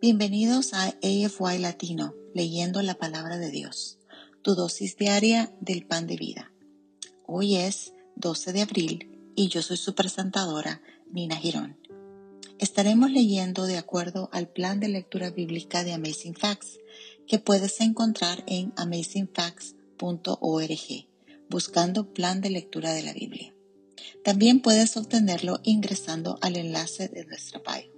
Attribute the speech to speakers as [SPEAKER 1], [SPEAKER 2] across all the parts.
[SPEAKER 1] Bienvenidos a AFY Latino, leyendo la palabra de Dios, tu dosis diaria del pan de vida. Hoy es 12 de abril y yo soy su presentadora, Nina Girón. Estaremos leyendo de acuerdo al plan de lectura bíblica de Amazing Facts, que puedes encontrar en amazingfacts.org, buscando plan de lectura de la Biblia. También puedes obtenerlo ingresando al enlace de nuestra bio.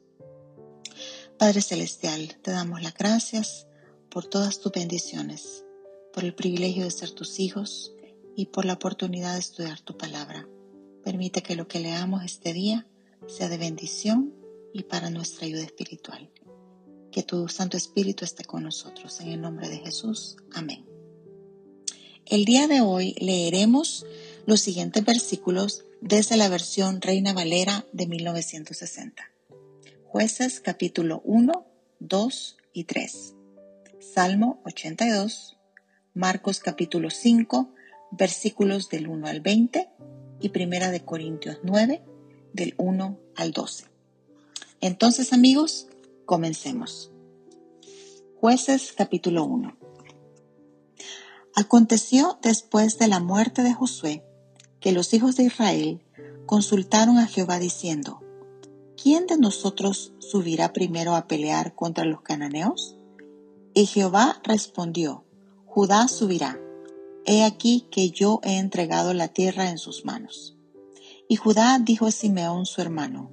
[SPEAKER 1] Padre Celestial, te damos las gracias por todas tus bendiciones, por el privilegio de ser tus hijos y por la oportunidad de estudiar tu palabra. Permite que lo que leamos este día sea de bendición y para nuestra ayuda espiritual. Que tu Santo Espíritu esté con nosotros. En el nombre de Jesús. Amén. El día de hoy leeremos los siguientes versículos desde la versión Reina Valera de 1960. Jueces capítulo 1, 2 y 3. Salmo 82. Marcos capítulo 5, versículos del 1 al 20 y Primera de Corintios 9, del 1 al 12. Entonces amigos, comencemos. Jueces capítulo 1. Aconteció después de la muerte de Josué que los hijos de Israel consultaron a Jehová diciendo, ¿quién de nosotros subirá primero a pelear contra los cananeos? Y Jehová respondió, Judá subirá. He aquí que yo he entregado la tierra en sus manos. Y Judá dijo a Simeón su hermano,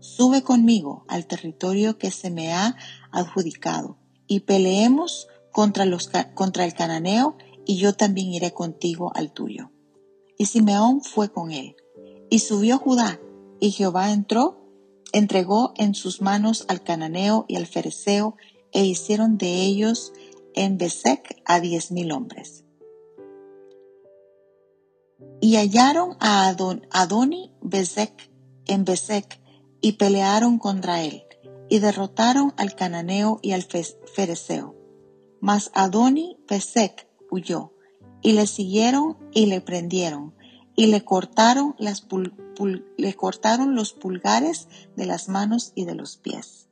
[SPEAKER 1] Sube conmigo al territorio que se me ha adjudicado, y peleemos contra, los, contra el cananeo y yo también iré contigo al tuyo. Y Simeón fue con él. Y subió Judá, y Jehová entró, entregó en sus manos al cananeo y al fereceo, e hicieron de ellos en Besec a diez mil hombres. Y hallaron a Adoni Besec en Besec, y pelearon contra él, y derrotaron al cananeo y al fereceo. Mas Adoni Besec huyó, y le siguieron y le prendieron, y le cortaron, las le cortaron los pulgares de las manos y de los pies.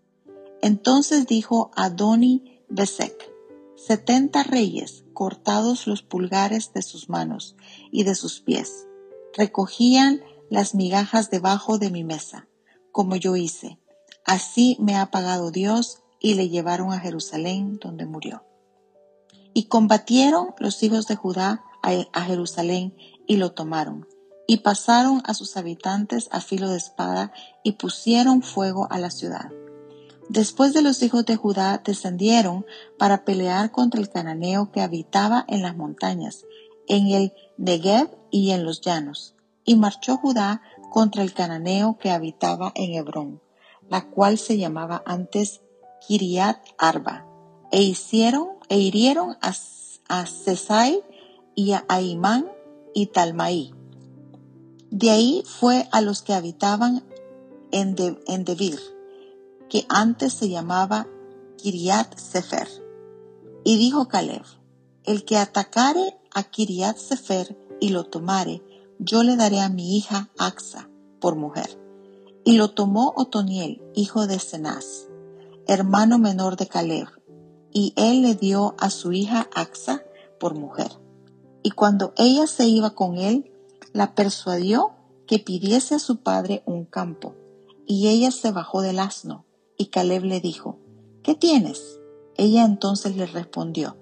[SPEAKER 1] Entonces dijo Adoni Besek, setenta reyes cortados los pulgares de sus manos y de sus pies, recogían las migajas debajo de mi mesa, como yo hice. Así me ha pagado Dios y le llevaron a Jerusalén donde murió. Y combatieron los hijos de Judá a Jerusalén y lo tomaron. Y pasaron a sus habitantes a filo de espada y pusieron fuego a la ciudad. Después de los hijos de Judá descendieron para pelear contra el cananeo que habitaba en las montañas, en el Negev y en los llanos. Y marchó Judá contra el cananeo que habitaba en Hebrón, la cual se llamaba antes Kiriat Arba, e hicieron e hirieron a, a Cesai y a Aimán y Talmaí. De ahí fue a los que habitaban en, Debir, que antes se llamaba Kiriat Sefer. Y dijo Caleb, el que atacare a Kiriat Sefer y lo tomare, yo le daré a mi hija Axa por mujer. Y lo tomó Otoniel, hijo de Cenaz, hermano menor de Caleb, y él le dio a su hija Axa por mujer. Y cuando ella se iba con él, la persuadió que pidiese a su padre un campo. Y ella se bajó del asno, y Caleb le dijo, ¿qué tienes? Ella entonces le respondió,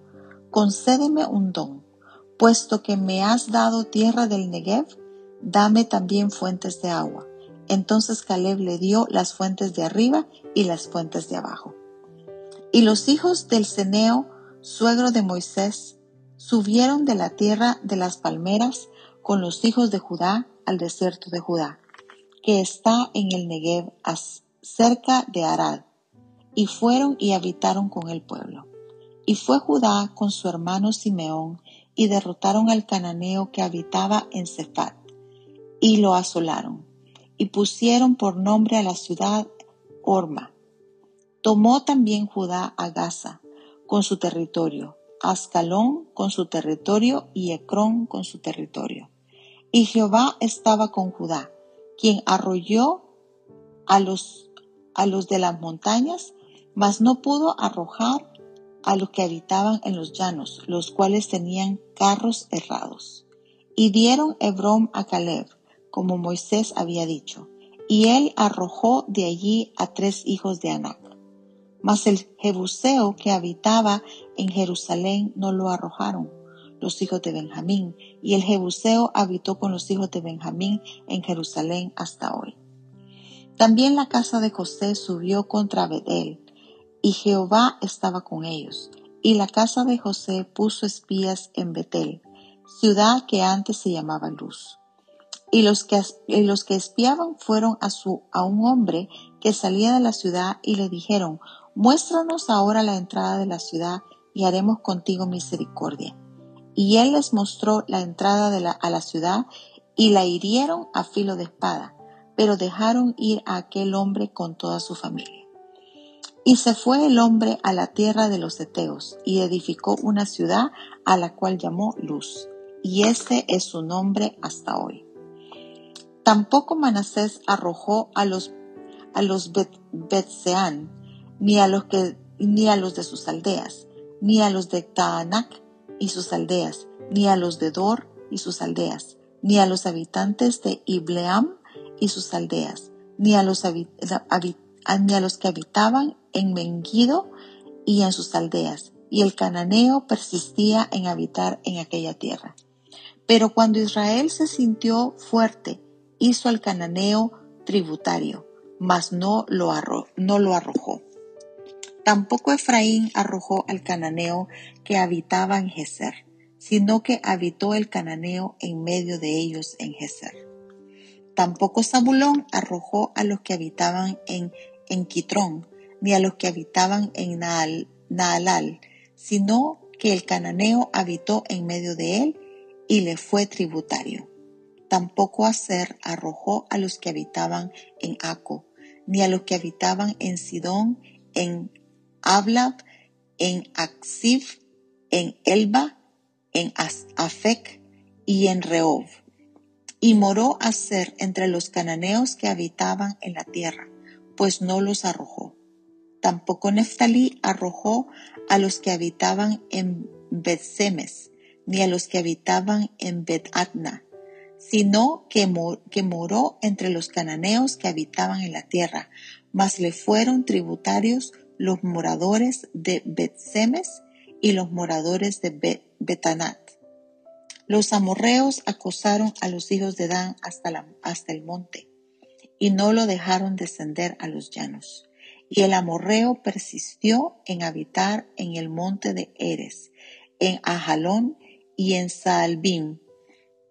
[SPEAKER 1] concédeme un don, puesto que me has dado tierra del Negev, dame también fuentes de agua. Entonces Caleb le dio las fuentes de arriba y las fuentes de abajo. Y los hijos del Ceneo, suegro de Moisés, subieron de la tierra de las palmeras con los hijos de Judá al desierto de Judá, que está en el Negev cerca de Arad, y fueron y habitaron con el pueblo. Y fue Judá con su hermano Simeón, y derrotaron al cananeo que habitaba en Cefat, y lo asolaron, y pusieron por nombre a la ciudad Orma. Tomó también Judá a Gaza, con su territorio, Ascalón con su territorio y Ecrón con su territorio. Y Jehová estaba con Judá, quien arrolló a los, a los de las montañas, mas no pudo arrojar a los que habitaban en los llanos, los cuales tenían carros errados. Y dieron Hebrón a Caleb, como Moisés había dicho, y él arrojó de allí a tres hijos de Anac. Mas el Jebuseo que habitaba en Jerusalén no lo arrojaron los hijos de Benjamín, y el Jebuseo habitó con los hijos de Benjamín en Jerusalén hasta hoy. También la casa de José subió contra Bedel, y Jehová estaba con ellos. Y la casa de José puso espías en Betel, ciudad que antes se llamaba Luz. Y los que, los que espiaban fueron a, su, a un hombre que salía de la ciudad y le dijeron, muéstranos ahora la entrada de la ciudad y haremos contigo misericordia. Y él les mostró la entrada a la ciudad y la hirieron a filo de espada, pero dejaron ir a aquel hombre con toda su familia. Y se fue el hombre a la tierra de los Eteos y edificó una ciudad a la cual llamó Luz, y este es su nombre hasta hoy. Tampoco Manasés arrojó a los, a los Betseán, ni a los que, ni a los de sus aldeas, ni a los de Taanac y sus aldeas, ni a los de Dor y sus aldeas, ni a los habitantes de Ibleam y sus aldeas, ni a los, ni a los que habitaban en Menguido y en sus aldeas, y el cananeo persistía en habitar en aquella tierra. Pero cuando Israel se sintió fuerte, hizo al cananeo tributario, mas no lo, no lo arrojó. Tampoco Efraín arrojó al cananeo que habitaba en Geser, sino que habitó el cananeo en medio de ellos en Geser. Tampoco Zabulón arrojó a los que habitaban en, en Quitrón, ni a los que habitaban en Naalal, sino que el cananeo habitó en medio de él y le fue tributario. Tampoco Aser arrojó a los que habitaban en Aco, ni a los que habitaban en Sidón, en Ablab, en Aksib, en Elba, en Afek y en Rehob. Y moró Aser entre los cananeos que habitaban en la tierra, pues no los arrojó. Tampoco Neftalí arrojó a los que habitaban en Bet-Semes, ni a los que habitaban en Bet-Atna, sino que, que moró entre los cananeos que habitaban en la tierra, mas le fueron tributarios los moradores de Bet-Semes y los moradores de Betanat. Los amorreos acosaron a los hijos de Dan hasta, hasta el monte, y no lo dejaron descender a los llanos. Y el amorreo persistió en habitar en el monte de Eres, en Ajalón y en Saalbim.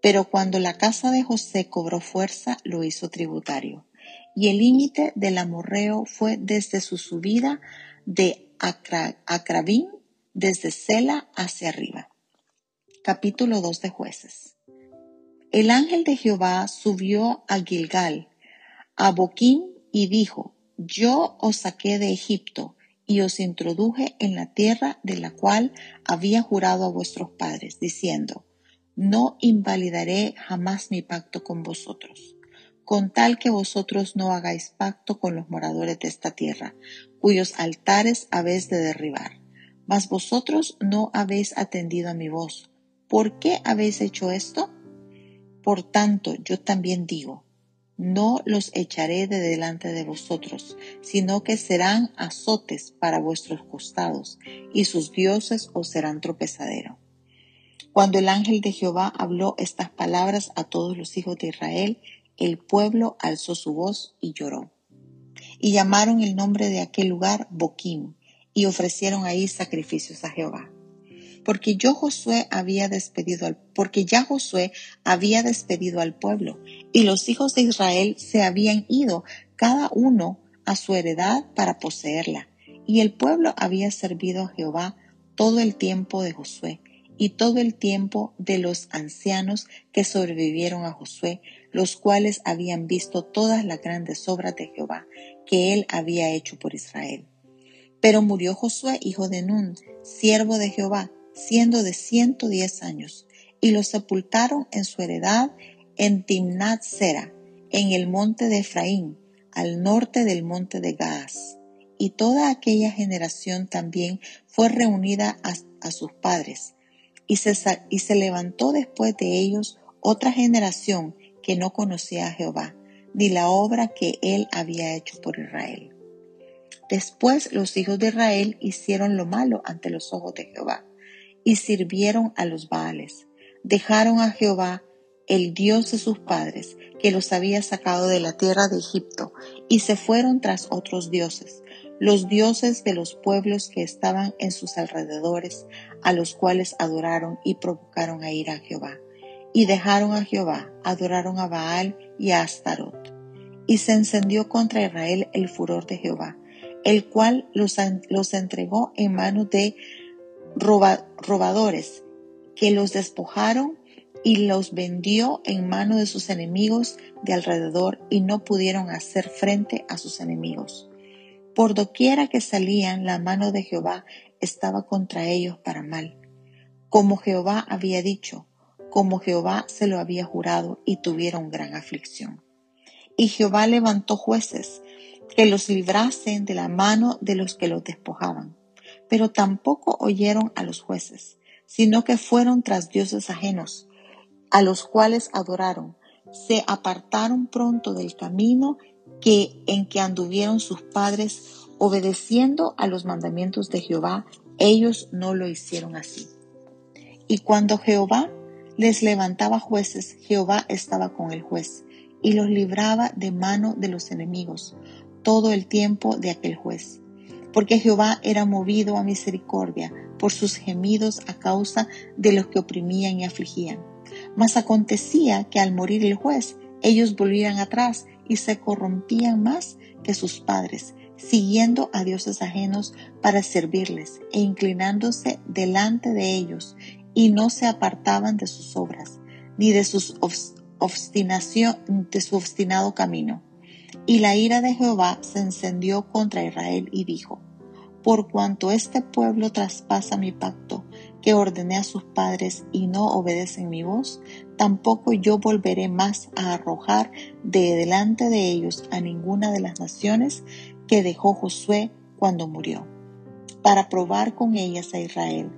[SPEAKER 1] Pero cuando la casa de José cobró fuerza, lo hizo tributario. Y el límite del amorreo fue desde su subida de Acrabín, desde Sela hacia arriba. Capítulo 2 de Jueces. El ángel de Jehová subió a Gilgal, a Boquín, y dijo, yo os saqué de Egipto y os introduje en la tierra de la cual había jurado a vuestros padres, diciendo, no invalidaré jamás mi pacto con vosotros, con tal que vosotros no hagáis pacto con los moradores de esta tierra, cuyos altares habéis de derribar. Mas vosotros no habéis atendido a mi voz. ¿Por qué habéis hecho esto? Por tanto, yo también digo, no los echaré de delante de vosotros, sino que serán azotes para vuestros costados, y sus dioses os serán tropezadero. Cuando el ángel de Jehová habló estas palabras a todos los hijos de Israel, el pueblo alzó su voz y lloró. Y llamaron el nombre de aquel lugar Boquim, y ofrecieron ahí sacrificios a Jehová porque yo Josué había despedido al, porque ya Josué había despedido al pueblo, y los hijos de Israel se habían ido, cada uno a su heredad para poseerla, Y el pueblo había servido a Jehová todo el tiempo de Josué y todo el tiempo de los ancianos que sobrevivieron a Josué, los cuales habían visto todas las grandes obras de Jehová que él había hecho por Israel. Pero murió Josué, hijo de Nun, siervo de Jehová, siendo de ciento diez años, y lo sepultaron en su heredad en Timnat Sera, en el monte de Efraín, al norte del monte de Gaas. Y toda aquella generación también fue reunida a, sus padres, y se, y se levantó después de ellos otra generación que no conocía a Jehová, ni la obra que él había hecho por Israel. Después los hijos de Israel hicieron lo malo ante los ojos de Jehová, y sirvieron a los Baales. Dejaron a Jehová, el Dios de sus padres, que los había sacado de la tierra de Egipto, y se fueron tras otros dioses, los dioses de los pueblos que estaban en sus alrededores, a los cuales adoraron y provocaron a ir a Jehová. Y dejaron a Jehová, adoraron a Baal y a Astarot. Y se encendió contra Israel el furor de Jehová, el cual los, los entregó en manos de robadores, que los despojaron y los vendió en manos de sus enemigos de alrededor y no pudieron hacer frente a sus enemigos. Por doquiera que salían, la mano de Jehová estaba contra ellos para mal, como Jehová había dicho, como Jehová se lo había jurado, y tuvieron gran aflicción. Y Jehová levantó jueces que los librasen de la mano de los que los despojaban. Pero tampoco oyeron a los jueces, sino que fueron tras dioses ajenos, a los cuales adoraron. Se apartaron pronto del camino que en que anduvieron sus padres, obedeciendo a los mandamientos de Jehová, ellos no lo hicieron así. Y cuando Jehová les levantaba jueces, Jehová estaba con el juez y los libraba de mano de los enemigos todo el tiempo de aquel juez. Porque Jehová era movido a misericordia por sus gemidos a causa de los que oprimían y afligían. Mas acontecía que al morir el juez, ellos volvían atrás y se corrompían más que sus padres, siguiendo a dioses ajenos para servirles e inclinándose delante de ellos, y no se apartaban de sus obras, ni de, sus de su obstinado camino. Y la ira de Jehová se encendió contra Israel y dijo, Por cuanto este pueblo traspasa mi pacto, que ordené a sus padres y no obedecen mi voz, tampoco yo volveré más a arrojar de delante de ellos a ninguna de las naciones que dejó Josué cuando murió, para probar con ellas a Israel,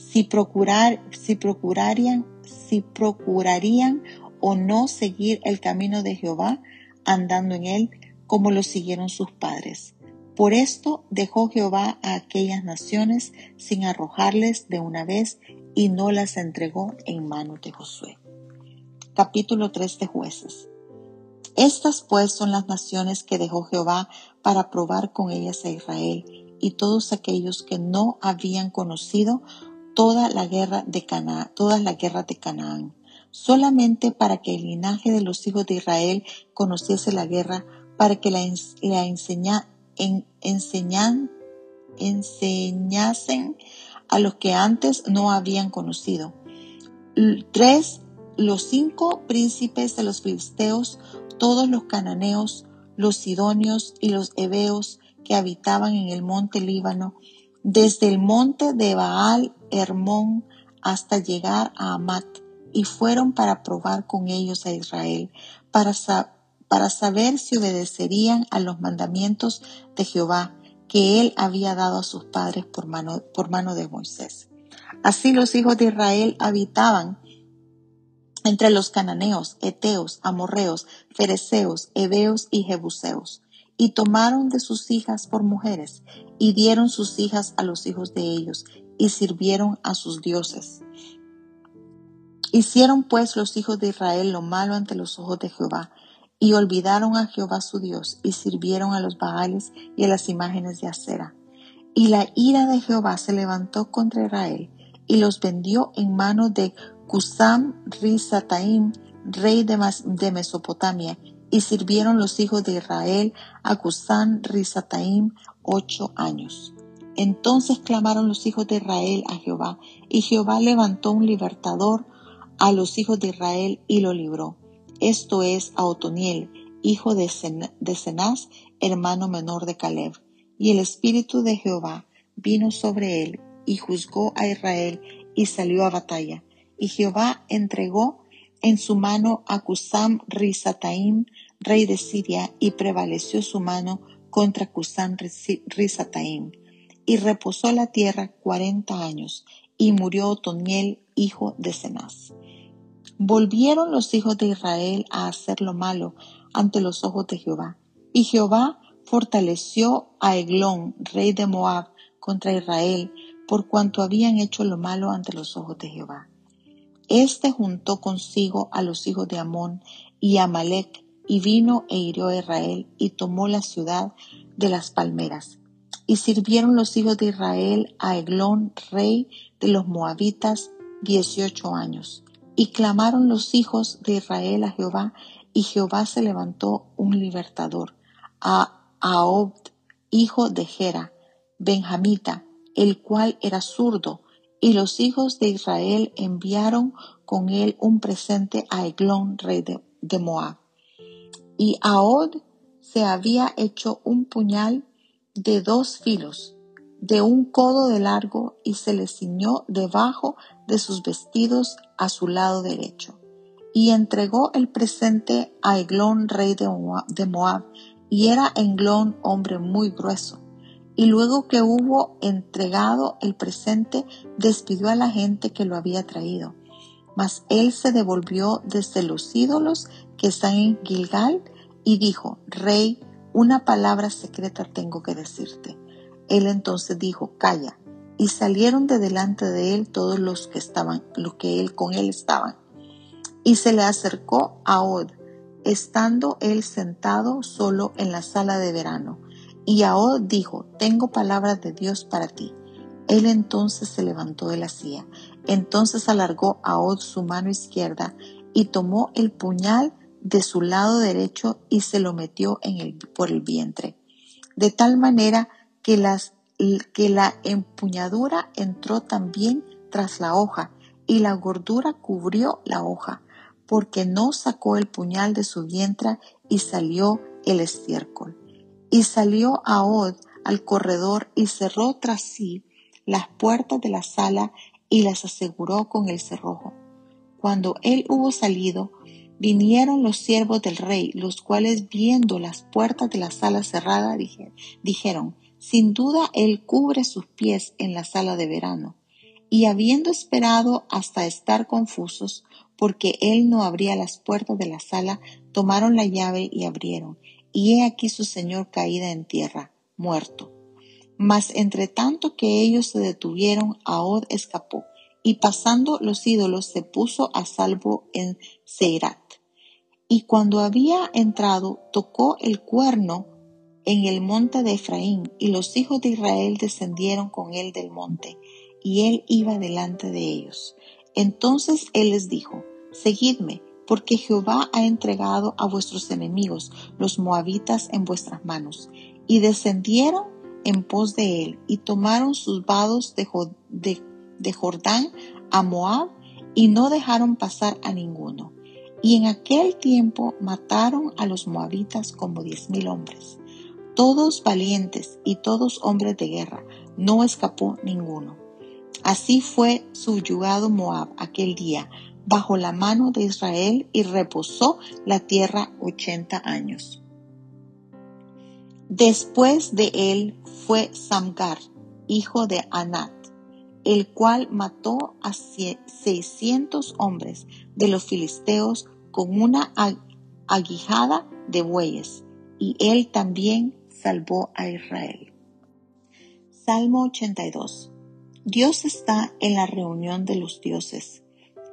[SPEAKER 1] si, procurar, si procurarían, si procurarían o no seguir el camino de Jehová, andando en él como lo siguieron sus padres. Por esto dejó Jehová a aquellas naciones sin arrojarles de una vez y no las entregó en manos de Josué. Capítulo 3 de jueces. Estas pues son las naciones que dejó Jehová para probar con ellas a Israel y todos aquellos que no habían conocido toda la guerra de Canaán, todas las guerras de Canaán solamente para que el linaje de los hijos de Israel conociese la guerra, para que la, enseñasen a los que antes no habían conocido. Tres, los cinco príncipes de los filisteos, todos los cananeos, los sidonios y los heveos que habitaban en el monte Líbano, desde el monte de Baal Hermón hasta llegar a Amat, y fueron para probar con ellos a Israel, para, para saber si obedecerían a los mandamientos de Jehová que él había dado a sus padres por mano, por mano de Moisés. Así los hijos de Israel habitaban entre los cananeos, eteos, amorreos, fereceos, heveos y jebuseos, y tomaron de sus hijas por mujeres, y dieron sus hijas a los hijos de ellos, y sirvieron a sus dioses. Hicieron pues los hijos de Israel lo malo ante los ojos de Jehová, y olvidaron a Jehová su Dios, y sirvieron a los Baales y a las imágenes de acera. Y la ira de Jehová se levantó contra Israel, y los vendió en manos de Cusam Rizataim, rey de, Mesopotamia, y sirvieron los hijos de Israel a Cusam Rizataim ocho años. Entonces clamaron los hijos de Israel a Jehová, y Jehová levantó un libertador a los hijos de Israel y lo libró. Esto es a Otoniel, hijo de, Cenaz, hermano menor de Caleb. Y el espíritu de Jehová vino sobre él, y juzgó a Israel, y salió a batalla. Y Jehová entregó en su mano a Cusam Risataim, rey de Siria, y prevaleció su mano contra Cusam Risataim. Y reposó la tierra cuarenta años, y murió Otoniel, hijo de Cenaz. Volvieron los hijos de Israel a hacer lo malo ante los ojos de Jehová. Y Jehová fortaleció a Eglón, rey de Moab, contra Israel, por cuanto habían hecho lo malo ante los ojos de Jehová. Este juntó consigo a los hijos de Amón y Amalek, y vino e hirió a Israel, y tomó la ciudad de las palmeras. Y sirvieron los hijos de Israel a Eglón, rey de los moabitas, dieciocho años. Y clamaron los hijos de Israel a Jehová, y Jehová se levantó un libertador, a Aob, hijo de Gera, benjamita, el cual era zurdo, y los hijos de Israel enviaron con él un presente a Eglón, rey de, Moab. Y Aod se había hecho un puñal de dos filos, de un codo de largo, y se le ciñó debajo de sus vestidos a su lado derecho. Y entregó el presente a Eglón, rey de Moab, y era Eglón hombre muy grueso y luego que hubo entregado el presente, despidió a la gente que lo había traído. Mas él se devolvió desde los ídolos que están en Gilgal y dijo, Rey, una palabra secreta tengo que decirte. Él entonces dijo, Calla. Y salieron de delante de él todos los que estaban, los que él con él estaban. Y se le acercó a Od, estando él sentado solo en la sala de verano y Ahod dijo, tengo palabras de Dios para ti. Él entonces se levantó de la silla. Entonces alargó Ahod su mano izquierda y tomó el puñal de su lado derecho y se lo metió en el, por el vientre. De tal manera que, las, que la empuñadura entró también tras la hoja y la gordura cubrió la hoja, porque no sacó el puñal de su vientre y salió el estiércol. Y salió Ahod al corredor y cerró tras sí las puertas de la sala y las aseguró con el cerrojo. Cuando él hubo salido, vinieron los siervos del rey, los cuales viendo las puertas de la sala cerrada dijeron, sin duda él cubre sus pies en la sala de verano. Y habiendo esperado hasta estar confusos, porque él no abría las puertas de la sala, tomaron la llave y abrieron, y he aquí su señor caída en tierra, muerto. Mas entre tanto que ellos se detuvieron, Ahod escapó, y pasando los ídolos se puso a salvo en Seirat. Y cuando había entrado, tocó el cuerno en el monte de Efraín, y los hijos de Israel descendieron con él del monte, y él iba delante de ellos. Entonces él les dijo, Seguidme, porque Jehová ha entregado a vuestros enemigos, los moabitas, en vuestras manos. Y descendieron en pos de él, y tomaron sus vados de, Jordán a Moab, y no dejaron pasar a ninguno. Y en aquel tiempo mataron a los moabitas como diez mil hombres, todos valientes y todos hombres de guerra, no escapó ninguno. Así fue subyugado Moab aquel día, bajo la mano de Israel y reposó la tierra ochenta años. Después de él fue Samgar, hijo de Anat, el cual mató a seiscientos hombres de los filisteos con una aguijada de bueyes, y él también salvó a Israel. Salmo 82. Dios está en la reunión de los dioses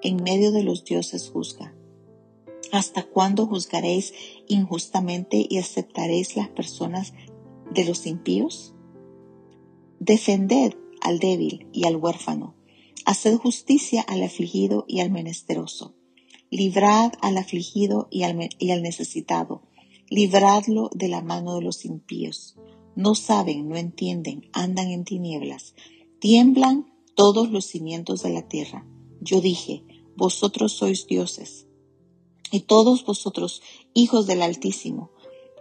[SPEAKER 1] en medio de los dioses juzga. ¿Hasta cuándo juzgaréis injustamente y aceptaréis las personas de los impíos? Defended al débil y al huérfano. Haced justicia al afligido y al menesteroso. Librad al afligido y al, y al necesitado. Libradlo de la mano de los impíos. no saben, no entienden, andan en tinieblas, tiemblan todos los cimientos de la tierra. Yo dije, vosotros sois dioses, y todos vosotros hijos del Altísimo,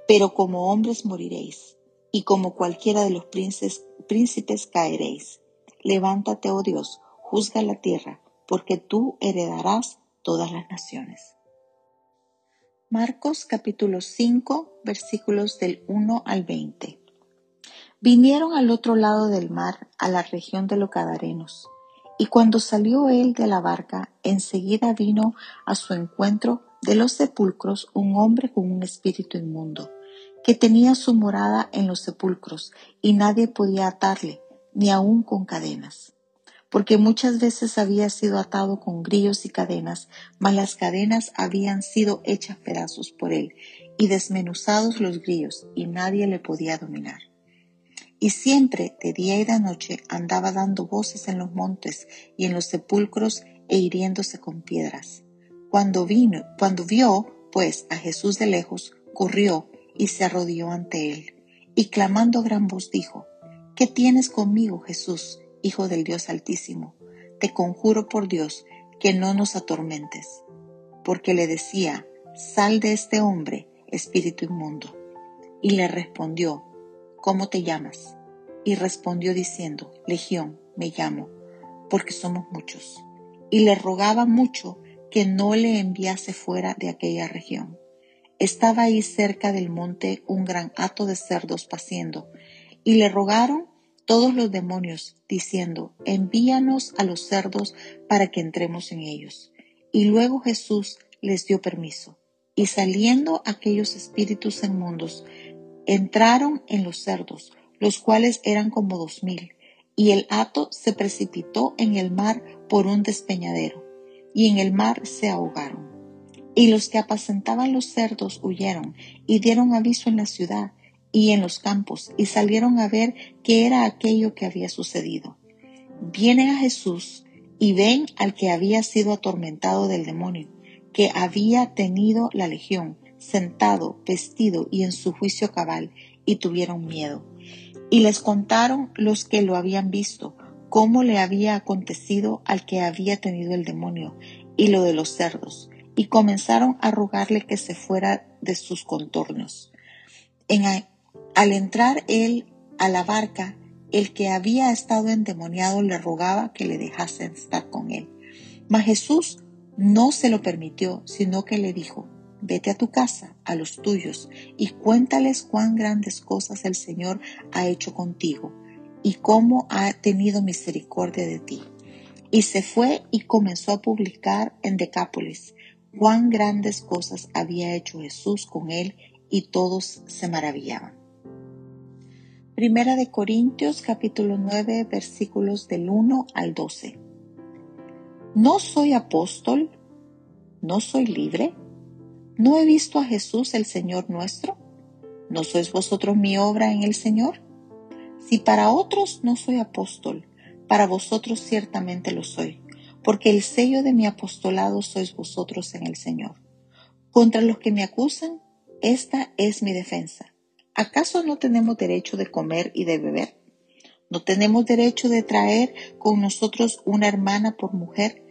[SPEAKER 1] pero como hombres moriréis, y como cualquiera de los príncipes, caeréis. Levántate, oh Dios, juzga la tierra, porque tú heredarás todas las naciones. Marcos capítulo 5 versículos del 1 al 20. Vinieron al otro lado del mar, a la región de los Cadarenos, y cuando salió él de la barca, enseguida vino a su encuentro de los sepulcros un hombre con un espíritu inmundo, que tenía su morada en los sepulcros, y nadie podía atarle, ni aun con cadenas porque muchas veces había sido atado con grillos y cadenas, mas las cadenas habían sido hechas pedazos por él, y desmenuzados los grillos, y nadie le podía dominar. Y siempre, de día y de noche, andaba dando voces en los montes y en los sepulcros e hiriéndose con piedras. Cuando vino, cuando vio, pues, a Jesús de lejos, corrió y se arrodilló ante él, y clamando gran voz dijo, ¿Qué tienes conmigo, Jesús, Hijo del Dios Altísimo, te conjuro por Dios que no nos atormentes. Porque le decía, sal de este hombre, espíritu inmundo. Y le respondió, ¿cómo te llamas? Y respondió diciendo, Legión me llamo, porque somos muchos. Y le rogaba mucho que no le enviase fuera de aquella región. Estaba ahí cerca del monte un gran hato de cerdos paciendo, y le rogaron todos los demonios, diciendo, envíanos a los cerdos para que entremos en ellos. Y luego Jesús les dio permiso. Y saliendo aquellos espíritus inmundos, entraron en los cerdos, los cuales eran como dos mil, y el hato se precipitó en el mar por un despeñadero, y en el mar se ahogaron. Y los que apacentaban los cerdos huyeron y dieron aviso en la ciudad, y en los campos y salieron a ver qué era aquello que había sucedido. Vienen a Jesús y ven al que había sido atormentado del demonio, que había tenido la legión, sentado, vestido y en su juicio cabal, y tuvieron miedo. Y les contaron los que lo habían visto, cómo le había acontecido al que había tenido el demonio, y lo de los cerdos, y comenzaron a rogarle que se fuera de sus contornos. Al entrar él a la barca, el que había estado endemoniado le rogaba que le dejasen estar con él. Mas Jesús no se lo permitió, sino que le dijo, vete a tu casa, a los tuyos, y cuéntales cuán grandes cosas el Señor ha hecho contigo, y cómo ha tenido misericordia de ti. Y se fue y comenzó a publicar en Decápolis cuán grandes cosas había hecho Jesús con él, y todos se maravillaban. Primera de Corintios capítulo 9 versículos del 1 al 12. ¿No soy apóstol? ¿No soy libre? ¿No he visto a Jesús el Señor nuestro? ¿No sois vosotros mi obra en el Señor? Si para otros no soy apóstol, para vosotros ciertamente lo soy, porque el sello de mi apostolado sois vosotros en el Señor. Contra los que me acusan, esta es mi defensa ¿Acaso no tenemos derecho de comer y de beber? ¿No tenemos derecho de traer con nosotros una hermana por mujer,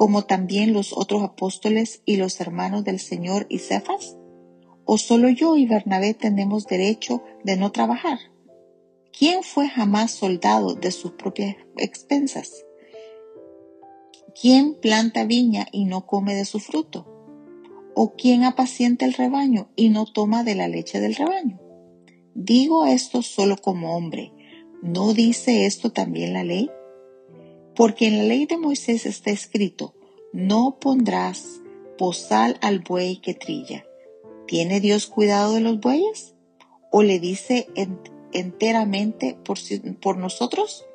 [SPEAKER 1] como también los otros apóstoles y los hermanos del Señor y Cefas? ¿O solo yo y Bernabé tenemos derecho de no trabajar? ¿Quién fue jamás soldado de sus propias expensas? ¿Quién planta viña y no come de su fruto? ¿O quién apacienta el rebaño y no toma de la leche del rebaño? Digo esto solo como hombre. ¿No dice esto también la ley? Porque en la ley de Moisés está escrito, no pondrás posal al buey que trilla. ¿Tiene Dios cuidado de los bueyes? ¿O le dice enteramente por, por nosotros?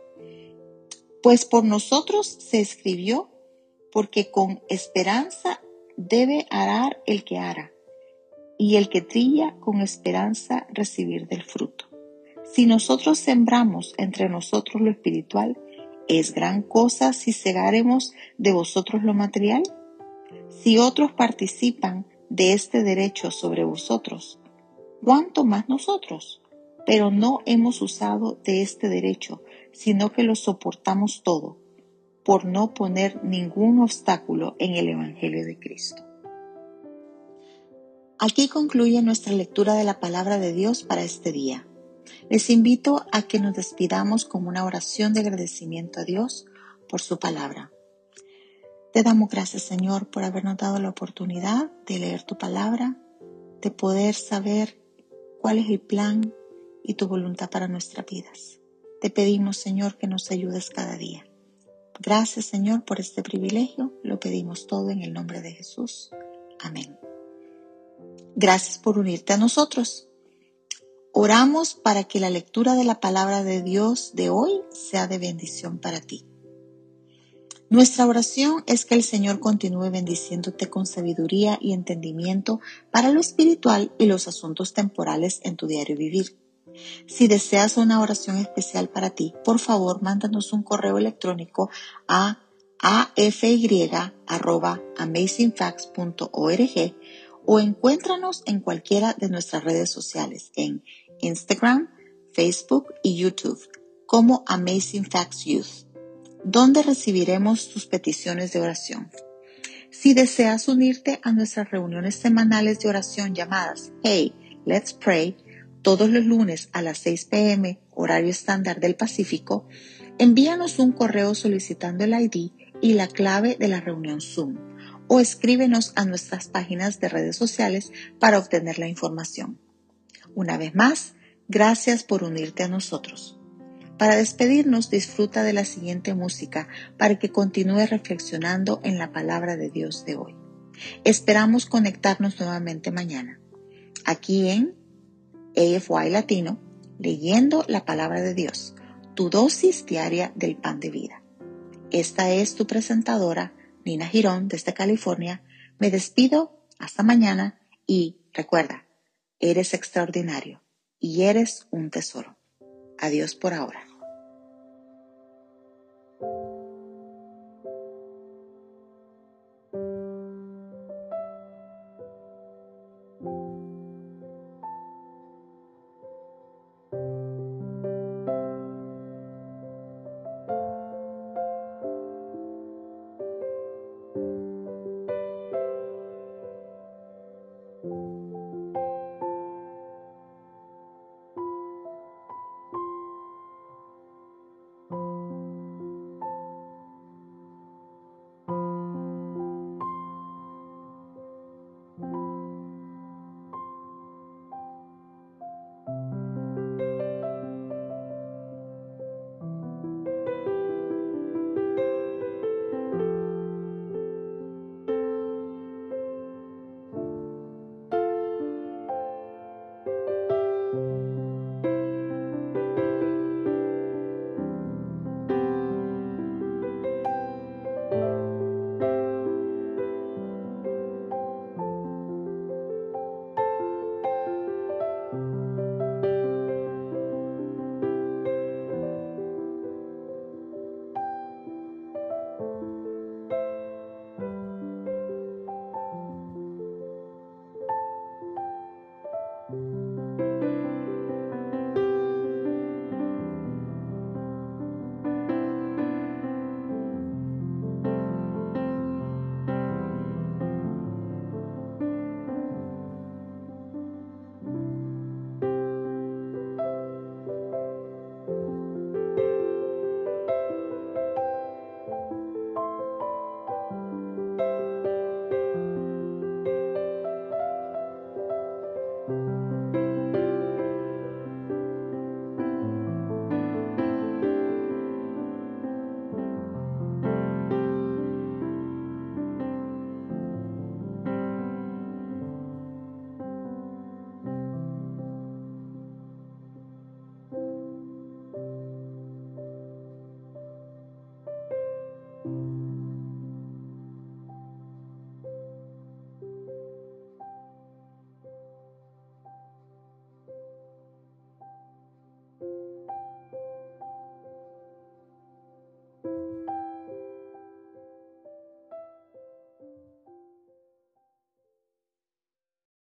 [SPEAKER 1] Pues por nosotros se escribió, porque con esperanza debe arar el que ara y el que trilla con esperanza recibir del fruto. Si nosotros sembramos entre nosotros lo espiritual, ¿es gran cosa si cegaremos de vosotros lo material? Si otros participan de este derecho sobre vosotros, ¿cuánto más nosotros? pero no hemos usado de este derecho, sino que lo soportamos todo, por no poner ningún obstáculo en el Evangelio de Cristo. Aquí concluye nuestra lectura de la palabra de Dios para este día. Les invito a que nos despidamos con una oración de agradecimiento a Dios por su palabra. Te damos gracias, Señor, por habernos dado la oportunidad de leer tu palabra, de poder saber cuál es el plan y tu voluntad para nuestras vidas. Te pedimos, Señor, que nos ayudes cada día. Gracias, Señor, por este privilegio. Lo pedimos todo en el nombre de Jesús. Amén. Gracias por unirte a nosotros. Oramos para que la lectura de la palabra de Dios de hoy sea de bendición para ti. Nuestra oración es que el Señor continúe bendiciéndote con sabiduría y entendimiento para lo espiritual y los asuntos temporales en tu diario vivir. Si deseas una oración especial para ti, por favor, mándanos un correo electrónico a afy.amazingfacts.org o encuéntranos en cualquiera de nuestras redes sociales en Instagram, Facebook y YouTube como Amazing Facts Youth, donde recibiremos tus peticiones de oración. Si deseas unirte a nuestras reuniones semanales de oración llamadas Hey, Let's Pray, todos los lunes a las 6 pm, horario estándar del Pacífico, envíanos un correo solicitando el ID y la clave de la reunión Zoom o escríbenos a nuestras páginas de redes sociales para obtener la información. Una vez más, gracias por unirte a nosotros. Para despedirnos, disfruta de la siguiente música para que continúes reflexionando en la palabra de Dios de hoy. Esperamos conectarnos nuevamente mañana, aquí en AFY Latino, leyendo la palabra de Dios, tu dosis diaria del pan de vida. Esta es tu presentadora, Nina Girón, desde California. Me despido, hasta mañana y recuerda, eres extraordinario y eres un tesoro. Adiós por ahora.